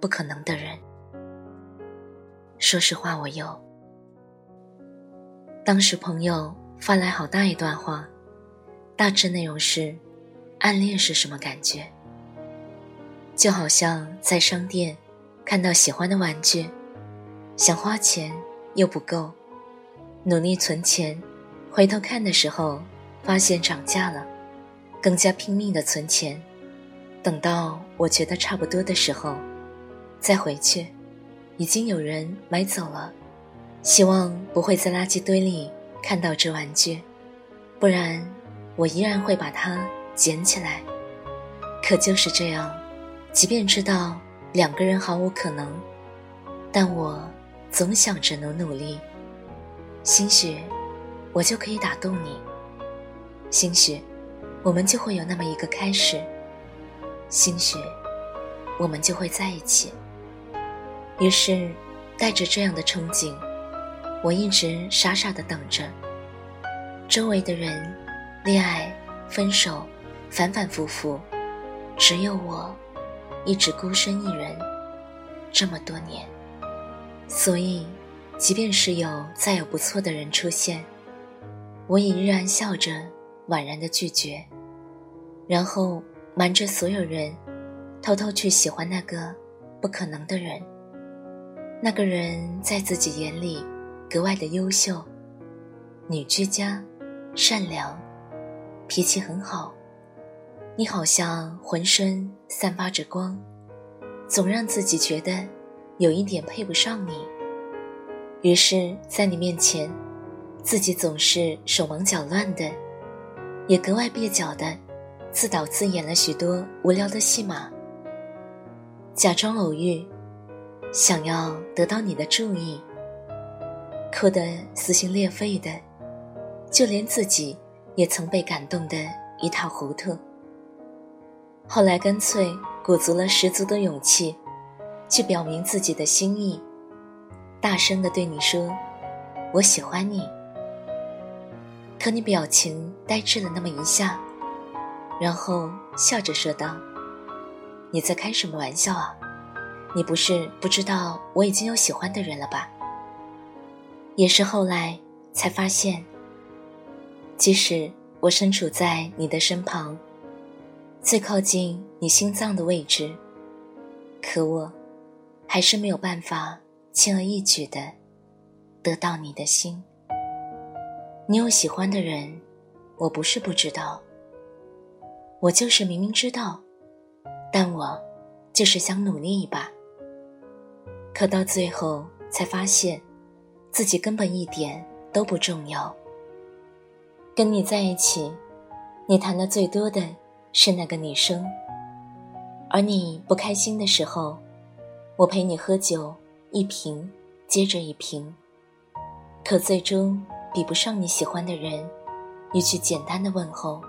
不可能的人。说实话，我有。当时朋友发来好大一段话，大致内容是：暗恋是什么感觉？就好像在商店看到喜欢的玩具，想花钱又不够，努力存钱，回头看的时候发现涨价了，更加拼命的存钱，等到我觉得差不多的时候。再回去，已经有人买走了。希望不会在垃圾堆里看到这玩具，不然我依然会把它捡起来。可就是这样，即便知道两个人毫无可能，但我总想着努努力。兴许我就可以打动你，兴许我们就会有那么一个开始，兴许我们就会在一起。于是，带着这样的憧憬，我一直傻傻的等着。周围的人，恋爱、分手，反反复复，只有我，一直孤身一人，这么多年。所以，即便是有再有不错的人出现，我也依然笑着婉然的拒绝，然后瞒着所有人，偷偷去喜欢那个不可能的人。那个人在自己眼里格外的优秀，女居家，善良，脾气很好。你好像浑身散发着光，总让自己觉得有一点配不上你。于是，在你面前，自己总是手忙脚乱的，也格外蹩脚的，自导自演了许多无聊的戏码，假装偶遇。想要得到你的注意，哭得撕心裂肺的，就连自己也曾被感动得一塌糊涂。后来干脆鼓足了十足的勇气，去表明自己的心意，大声地对你说：“我喜欢你。”可你表情呆滞了那么一下，然后笑着说道：“你在开什么玩笑啊？”你不是不知道我已经有喜欢的人了吧？也是后来才发现，即使我身处在你的身旁，最靠近你心脏的位置，可我还是没有办法轻而易举的得到你的心。你有喜欢的人，我不是不知道，我就是明明知道，但我就是想努力一把。可到最后才发现，自己根本一点都不重要。跟你在一起，你谈的最多的是那个女生，而你不开心的时候，我陪你喝酒，一瓶接着一瓶。可最终比不上你喜欢的人一句简单的问候。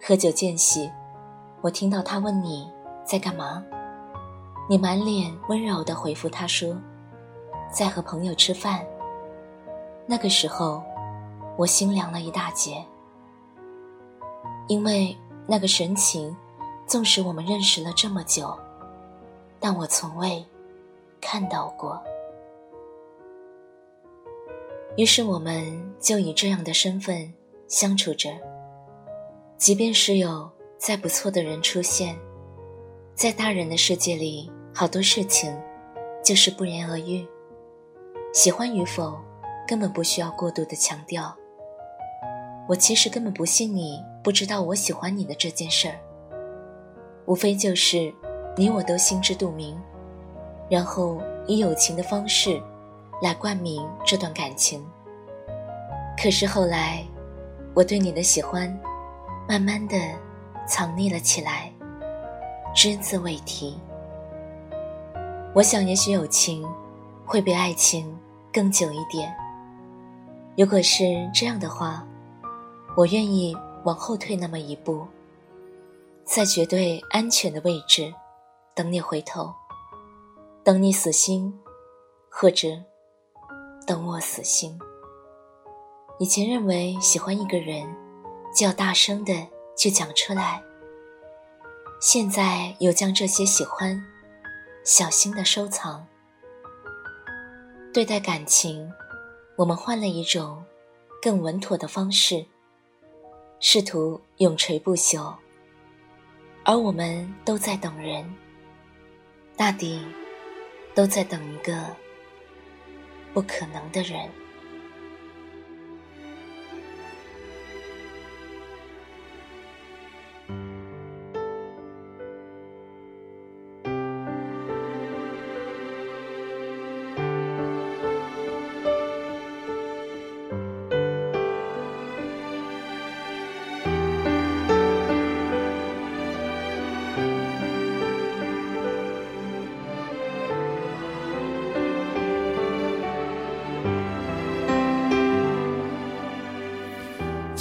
喝酒间隙，我听到他问你在干嘛。你满脸温柔地回复他说：“在和朋友吃饭。”那个时候，我心凉了一大截，因为那个神情，纵使我们认识了这么久，但我从未看到过。于是，我们就以这样的身份相处着，即便是有再不错的人出现，在大人的世界里。好多事情，就是不言而喻。喜欢与否，根本不需要过度的强调。我其实根本不信你不知道我喜欢你的这件事儿。无非就是你我都心知肚明，然后以友情的方式来冠名这段感情。可是后来，我对你的喜欢，慢慢的藏匿了起来，只字未提。我想，也许友情会比爱情更久一点。如果是这样的话，我愿意往后退那么一步，在绝对安全的位置等你回头，等你死心，或者等我死心。以前认为喜欢一个人就要大声的去讲出来，现在又将这些喜欢。小心的收藏。对待感情，我们换了一种更稳妥的方式，试图永垂不朽。而我们都在等人，大抵都在等一个不可能的人。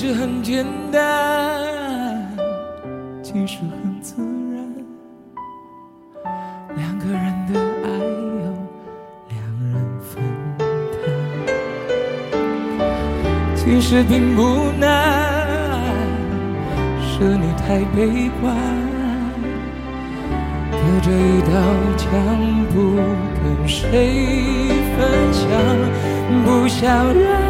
实很简单，其实很自然。两个人的爱由两人分担，其实并不难，是你太悲观，隔着一道墙，不跟谁分享，不想让。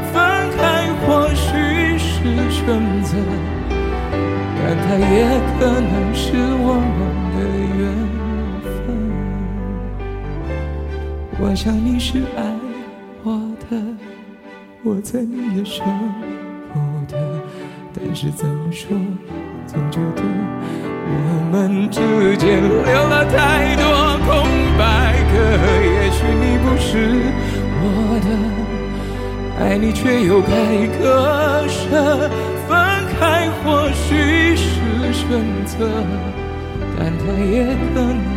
选择，但它也可能是我们的缘分。我想你是爱我的，我猜你也舍不得。但是怎么说，总觉得我们之间留了太多空白格。也许你不是，你却又该割舍。分开或许是选择，但它也可能。